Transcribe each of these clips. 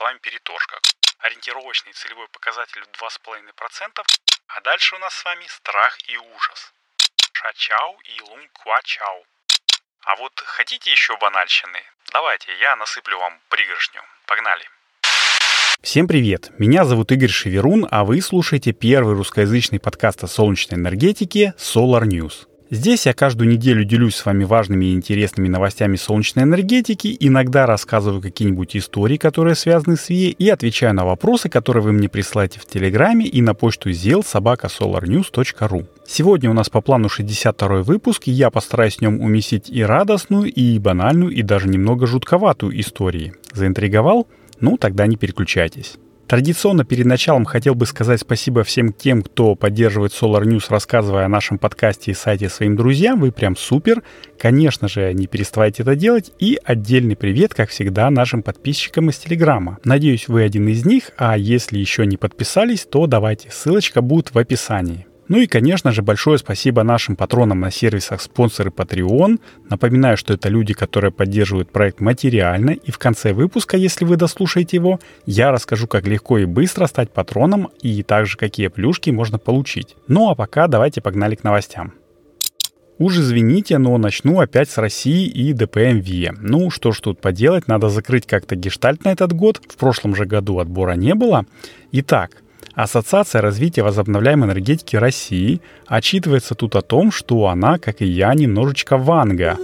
словами, переторжка. Ориентировочный целевой показатель в 2,5%, а дальше у нас с вами страх и ужас. Шачау и лунг-куа-чау. А вот хотите еще банальщины? Давайте, я насыплю вам пригоршню. Погнали. Всем привет! Меня зовут Игорь Шеверун, а вы слушаете первый русскоязычный подкаст о солнечной энергетике Solar News. Здесь я каждую неделю делюсь с вами важными и интересными новостями солнечной энергетики, иногда рассказываю какие-нибудь истории, которые связаны с ВИЭ, и отвечаю на вопросы, которые вы мне присылаете в Телеграме и на почту zelsobakasolarnews.ru. Сегодня у нас по плану 62 выпуск, и я постараюсь в нем уместить и радостную, и банальную, и даже немного жутковатую истории. Заинтриговал? Ну, тогда не переключайтесь. Традиционно перед началом хотел бы сказать спасибо всем тем, кто поддерживает Solar News, рассказывая о нашем подкасте и сайте своим друзьям. Вы прям супер. Конечно же, не переставайте это делать. И отдельный привет, как всегда, нашим подписчикам из Телеграма. Надеюсь, вы один из них, а если еще не подписались, то давайте, ссылочка будет в описании. Ну и, конечно же, большое спасибо нашим патронам на сервисах спонсоры Patreon. Напоминаю, что это люди, которые поддерживают проект материально. И в конце выпуска, если вы дослушаете его, я расскажу, как легко и быстро стать патроном и также какие плюшки можно получить. Ну а пока давайте погнали к новостям. Уж извините, но начну опять с России и ДПМВ. Ну, что ж тут поделать, надо закрыть как-то гештальт на этот год. В прошлом же году отбора не было. Итак, Ассоциация развития возобновляемой энергетики России отчитывается тут о том, что она, как и я, немножечко ванга.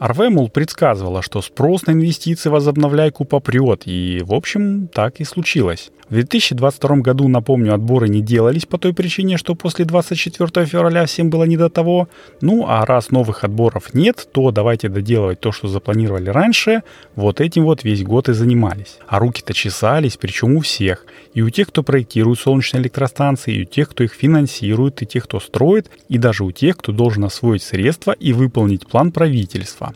РВ, мол, предсказывала, что спрос на инвестиции возобновляйку попрет, и, в общем, так и случилось. В 2022 году, напомню, отборы не делались по той причине, что после 24 февраля всем было не до того. Ну, а раз новых отборов нет, то давайте доделывать то, что запланировали раньше. Вот этим вот весь год и занимались. А руки-то чесались, причем у всех. И у тех, кто проектирует солнечные электростанции, и у тех, кто их финансирует, и тех, кто строит, и даже у тех, кто должен освоить средства и выполнить план правительства.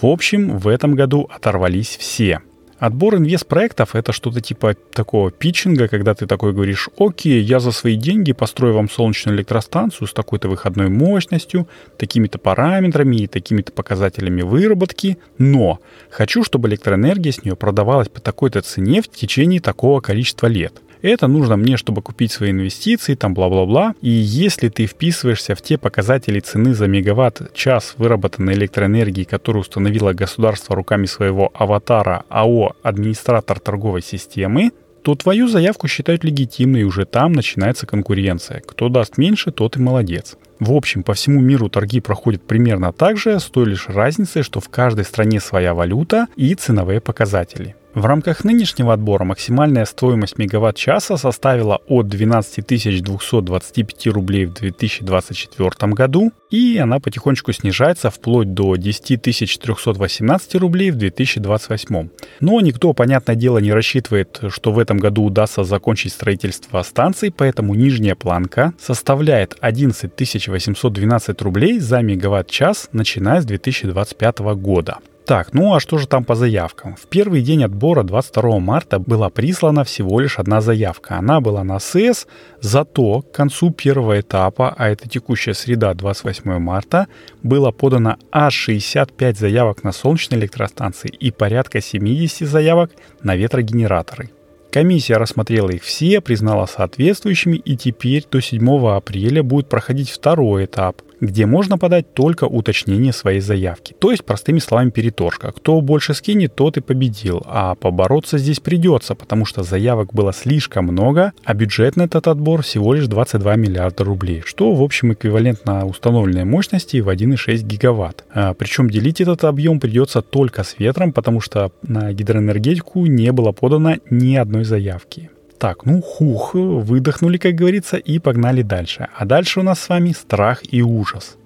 В общем, в этом году оторвались все. Отбор инвестпроектов — это что-то типа такого питчинга, когда ты такой говоришь, окей, я за свои деньги построю вам солнечную электростанцию с такой-то выходной мощностью, такими-то параметрами и такими-то показателями выработки, но хочу, чтобы электроэнергия с нее продавалась по такой-то цене в течение такого количества лет. Это нужно мне, чтобы купить свои инвестиции, там бла-бла-бла. И если ты вписываешься в те показатели цены за мегаватт-час выработанной электроэнергии, которую установило государство руками своего аватара АО «Администратор торговой системы», то твою заявку считают легитимной, и уже там начинается конкуренция. Кто даст меньше, тот и молодец. В общем, по всему миру торги проходят примерно так же, с той лишь разницей, что в каждой стране своя валюта и ценовые показатели. В рамках нынешнего отбора максимальная стоимость мегаватт-часа составила от 12 225 рублей в 2024 году, и она потихонечку снижается вплоть до 10 318 рублей в 2028. Но никто, понятное дело, не рассчитывает, что в этом году удастся закончить строительство станций, поэтому нижняя планка составляет 11 812 рублей за мегаватт-час, начиная с 2025 года. Так, ну а что же там по заявкам? В первый день отбора 22 марта была прислана всего лишь одна заявка. Она была на СЭС, зато к концу первого этапа, а это текущая среда 28 марта, было подано аж 65 заявок на солнечные электростанции и порядка 70 заявок на ветрогенераторы. Комиссия рассмотрела их все, признала соответствующими, и теперь до 7 апреля будет проходить второй этап, где можно подать только уточнение своей заявки. То есть, простыми словами, переторжка. Кто больше скинет, тот и победил. А побороться здесь придется, потому что заявок было слишком много, а бюджет на этот отбор всего лишь 22 миллиарда рублей, что в общем эквивалентно установленной мощности в 1,6 гигаватт. А, причем делить этот объем придется только с ветром, потому что на гидроэнергетику не было подано ни одной заявки. Так, ну хух, выдохнули, как говорится, и погнали дальше. А дальше у нас с вами страх и ужас.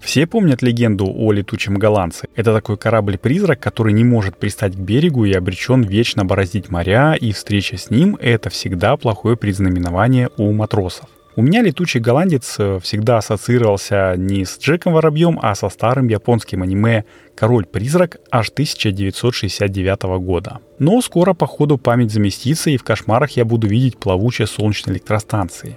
Все помнят легенду о летучем голландце. Это такой корабль-призрак, который не может пристать к берегу и обречен вечно бороздить моря, и встреча с ним — это всегда плохое предзнаменование у матросов. У меня летучий голландец э, всегда ассоциировался не с Джеком Воробьем, а со старым японским аниме «Король-призрак» аж 1969 года. Но скоро, походу, память заместится, и в кошмарах я буду видеть плавучие солнечные электростанции.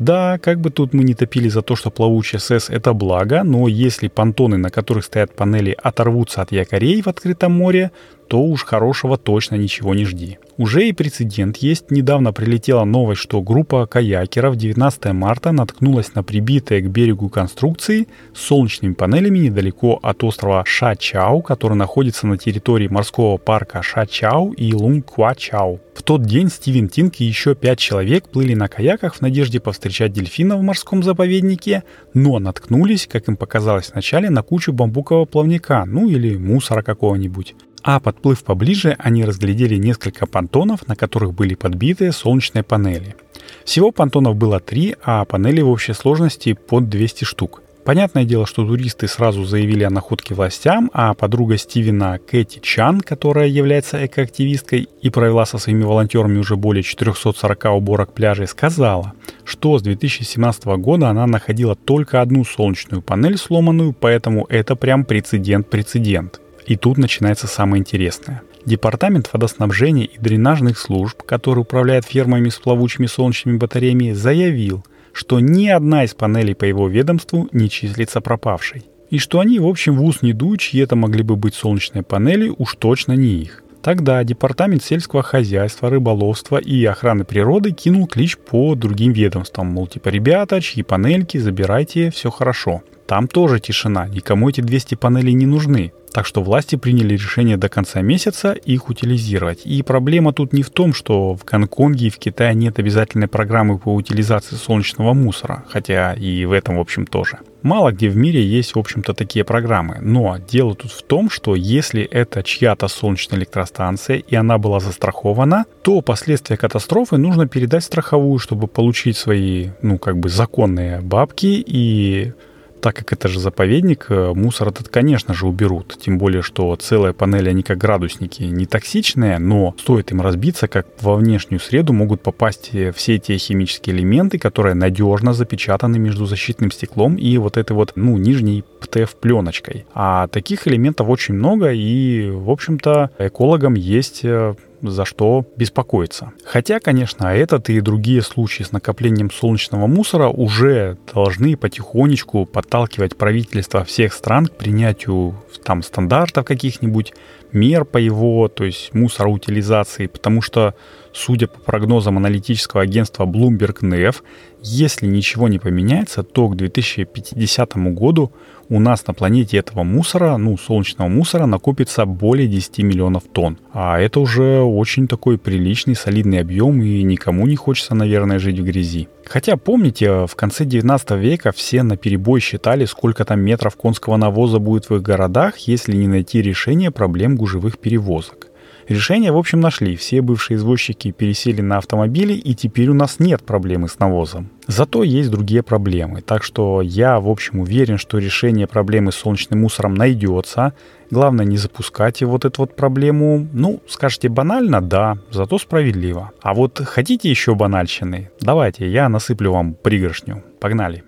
Да, как бы тут мы не топили за то, что плавучий СС это благо, но если понтоны, на которых стоят панели, оторвутся от якорей в открытом море, то уж хорошего точно ничего не жди. Уже и прецедент есть. Недавно прилетела новость, что группа каякеров 19 марта наткнулась на прибитые к берегу конструкции с солнечными панелями недалеко от острова Ша-Чау, который находится на территории морского парка Ша-Чау и Лунг-Ква-Чау. В тот день Стивен Тинк и еще пять человек плыли на каяках в надежде повстречать дельфина в морском заповеднике, но наткнулись, как им показалось вначале, на кучу бамбукового плавника, ну или мусора какого-нибудь. А подплыв поближе, они разглядели несколько понтонов, на которых были подбиты солнечные панели. Всего понтонов было три, а панелей в общей сложности под 200 штук. Понятное дело, что туристы сразу заявили о находке властям, а подруга Стивена Кэти Чан, которая является экоактивисткой и провела со своими волонтерами уже более 440 уборок пляжей, сказала, что с 2017 года она находила только одну солнечную панель сломанную, поэтому это прям прецедент-прецедент. И тут начинается самое интересное. Департамент водоснабжения и дренажных служб, который управляет фермами с плавучими солнечными батареями, заявил, что ни одна из панелей по его ведомству не числится пропавшей. И что они, в общем, в ус не дуют, чьи это могли бы быть солнечные панели, уж точно не их. Тогда Департамент сельского хозяйства, рыболовства и охраны природы кинул клич по другим ведомствам, мол, типа, ребята, чьи панельки, забирайте, все хорошо. Там тоже тишина, никому эти 200 панелей не нужны. Так что власти приняли решение до конца месяца их утилизировать. И проблема тут не в том, что в Гонконге и в Китае нет обязательной программы по утилизации солнечного мусора, хотя и в этом, в общем, тоже. Мало где в мире есть, в общем-то, такие программы. Но дело тут в том, что если это чья-то солнечная электростанция и она была застрахована, то последствия катастрофы нужно передать страховую, чтобы получить свои, ну, как бы законные бабки и так как это же заповедник, э, мусор этот, конечно же, уберут. Тем более, что целые панели, они как градусники, не токсичные, но стоит им разбиться, как во внешнюю среду могут попасть э, все те химические элементы, которые надежно запечатаны между защитным стеклом и вот этой вот, ну, нижней ПТФ-пленочкой. А таких элементов очень много, и, в общем-то, экологам есть э, за что беспокоиться. Хотя, конечно, этот и другие случаи с накоплением солнечного мусора уже должны потихонечку подталкивать правительства всех стран к принятию там стандартов каких-нибудь, мер по его, то есть мусороутилизации, потому что, судя по прогнозам аналитического агентства Bloomberg NEF, если ничего не поменяется, то к 2050 году у нас на планете этого мусора, ну, солнечного мусора, накопится более 10 миллионов тонн. А это уже очень такой приличный, солидный объем, и никому не хочется, наверное, жить в грязи. Хотя, помните, в конце 19 века все на перебой считали, сколько там метров конского навоза будет в их городах, если не найти решение проблем гужевых перевозок. Решение, в общем, нашли. Все бывшие извозчики пересели на автомобили, и теперь у нас нет проблемы с навозом. Зато есть другие проблемы. Так что я, в общем, уверен, что решение проблемы с солнечным мусором найдется. Главное не запускать вот эту вот проблему. Ну, скажете банально, да, зато справедливо. А вот хотите еще банальщины? Давайте, я насыплю вам пригоршню. Погнали.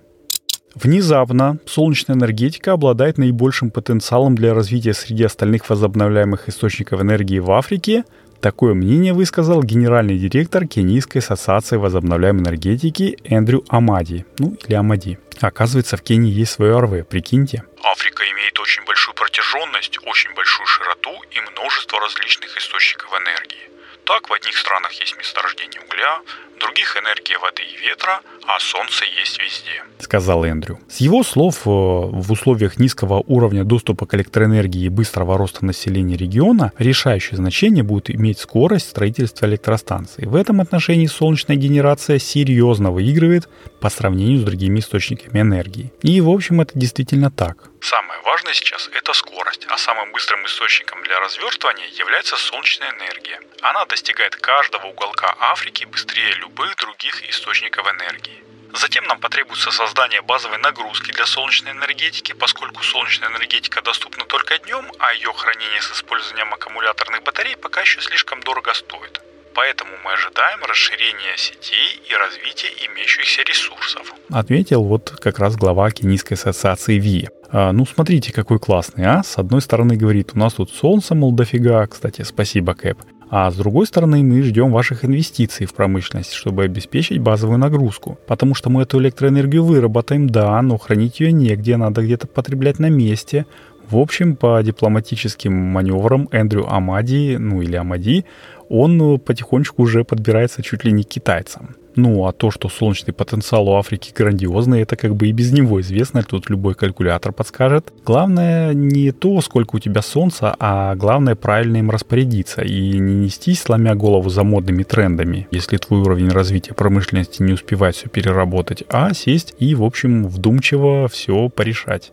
Внезапно солнечная энергетика обладает наибольшим потенциалом для развития среди остальных возобновляемых источников энергии в Африке. Такое мнение высказал генеральный директор Кенийской ассоциации возобновляемой энергетики Эндрю Амади. Ну, или Амади. Оказывается, в Кении есть свое РВ, прикиньте. Африка имеет очень большую протяженность, очень большую широту и множество различных источников энергии. Так, в одних странах есть месторождение угля, других энергия воды и ветра, а солнце есть везде. Сказал Эндрю. С его слов, э, в условиях низкого уровня доступа к электроэнергии и быстрого роста населения региона решающее значение будет иметь скорость строительства электростанций. В этом отношении солнечная генерация серьезно выигрывает по сравнению с другими источниками энергии. И, в общем, это действительно так. Самое важное сейчас – это скорость, а самым быстрым источником для развертывания является солнечная энергия. Она достигает каждого уголка Африки быстрее любых других источников энергии. Затем нам потребуется создание базовой нагрузки для солнечной энергетики, поскольку солнечная энергетика доступна только днем, а ее хранение с использованием аккумуляторных батарей пока еще слишком дорого стоит. Поэтому мы ожидаем расширения сетей и развития имеющихся ресурсов. Отметил вот как раз глава Кенийской ассоциации ВИ. А, ну, смотрите, какой классный, а? С одной стороны говорит, у нас тут солнце, мол, дофига. Кстати, спасибо, Кэп. А с другой стороны, мы ждем ваших инвестиций в промышленность, чтобы обеспечить базовую нагрузку. Потому что мы эту электроэнергию выработаем, да, но хранить ее негде, надо где-то потреблять на месте. В общем, по дипломатическим маневрам Эндрю Амади, ну или Амади, он потихонечку уже подбирается чуть ли не китайцам. Ну, а то, что солнечный потенциал у Африки грандиозный, это как бы и без него известно, тут любой калькулятор подскажет. Главное не то, сколько у тебя солнца, а главное правильно им распорядиться и не нестись, сломя голову за модными трендами, если твой уровень развития промышленности не успевает все переработать, а сесть и, в общем, вдумчиво все порешать.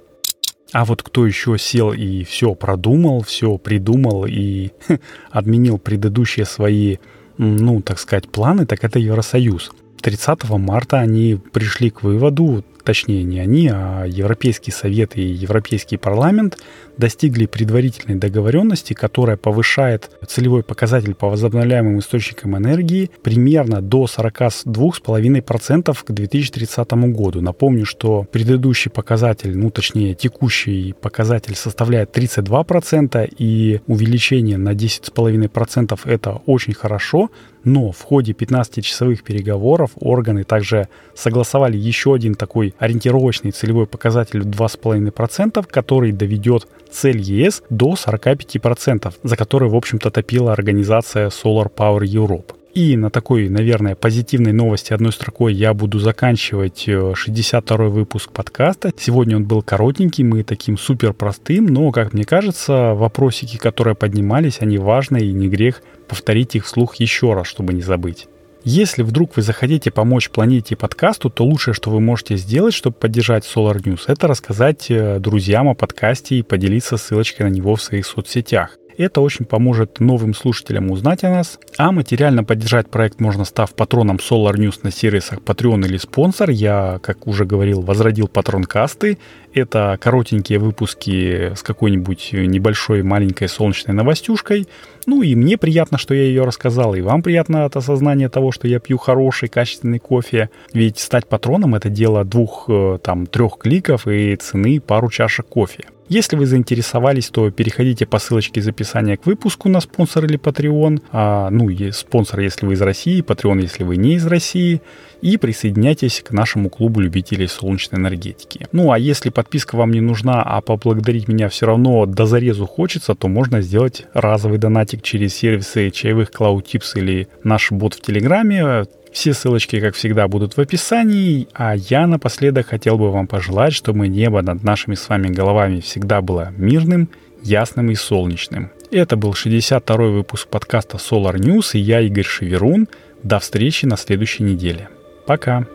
А вот кто еще сел и все продумал, все придумал и отменил предыдущие свои ну, так сказать, планы, так это Евросоюз. 30 марта они пришли к выводу, точнее не они, а Европейский Совет и Европейский парламент достигли предварительной договоренности, которая повышает целевой показатель по возобновляемым источникам энергии примерно до 42,5% к 2030 году. Напомню, что предыдущий показатель, ну точнее текущий показатель составляет 32%, и увеличение на 10,5% это очень хорошо, но в ходе 15-часовых переговоров органы также согласовали еще один такой ориентировочный целевой показатель в 2,5%, который доведет цель ЕС до 45%, за который, в общем-то, топила организация Solar Power Europe. И на такой, наверное, позитивной новости одной строкой я буду заканчивать 62-й э, выпуск подкаста. Сегодня он был коротенький, мы таким супер простым, но, как мне кажется, вопросики, которые поднимались, они важны, и не грех повторить их вслух еще раз, чтобы не забыть. Если вдруг вы захотите помочь планете и подкасту, то лучшее, что вы можете сделать, чтобы поддержать Solar News, это рассказать э, друзьям о подкасте и поделиться ссылочкой на него в своих соцсетях. Это очень поможет новым слушателям узнать о нас. А материально поддержать проект можно, став патроном Solar News на сервисах Patreon или спонсор. Я, как уже говорил, возродил патронкасты. Это коротенькие выпуски с какой-нибудь небольшой маленькой солнечной новостюшкой. Ну и мне приятно, что я ее рассказал, и вам приятно от осознания того, что я пью хороший, качественный кофе. Ведь стать патроном это дело двух, э, там, трех кликов и цены пару чашек кофе. Если вы заинтересовались, то переходите по ссылочке из описания к выпуску на спонсор или Patreon. А, ну, спонсор, если вы из России, Patreon, если вы не из России. И присоединяйтесь к нашему клубу любителей солнечной энергетики. Ну, а если подписка вам не нужна, а поблагодарить меня все равно до зарезу хочется, то можно сделать разовый донатик через сервисы чаевых Cloud Tips или наш бот в Телеграме. Все ссылочки, как всегда, будут в описании, а я напоследок хотел бы вам пожелать, чтобы небо над нашими с вами головами всегда было мирным, ясным и солнечным. Это был 62-й выпуск подкаста Solar News, и я, Игорь Шеверун. До встречи на следующей неделе. Пока!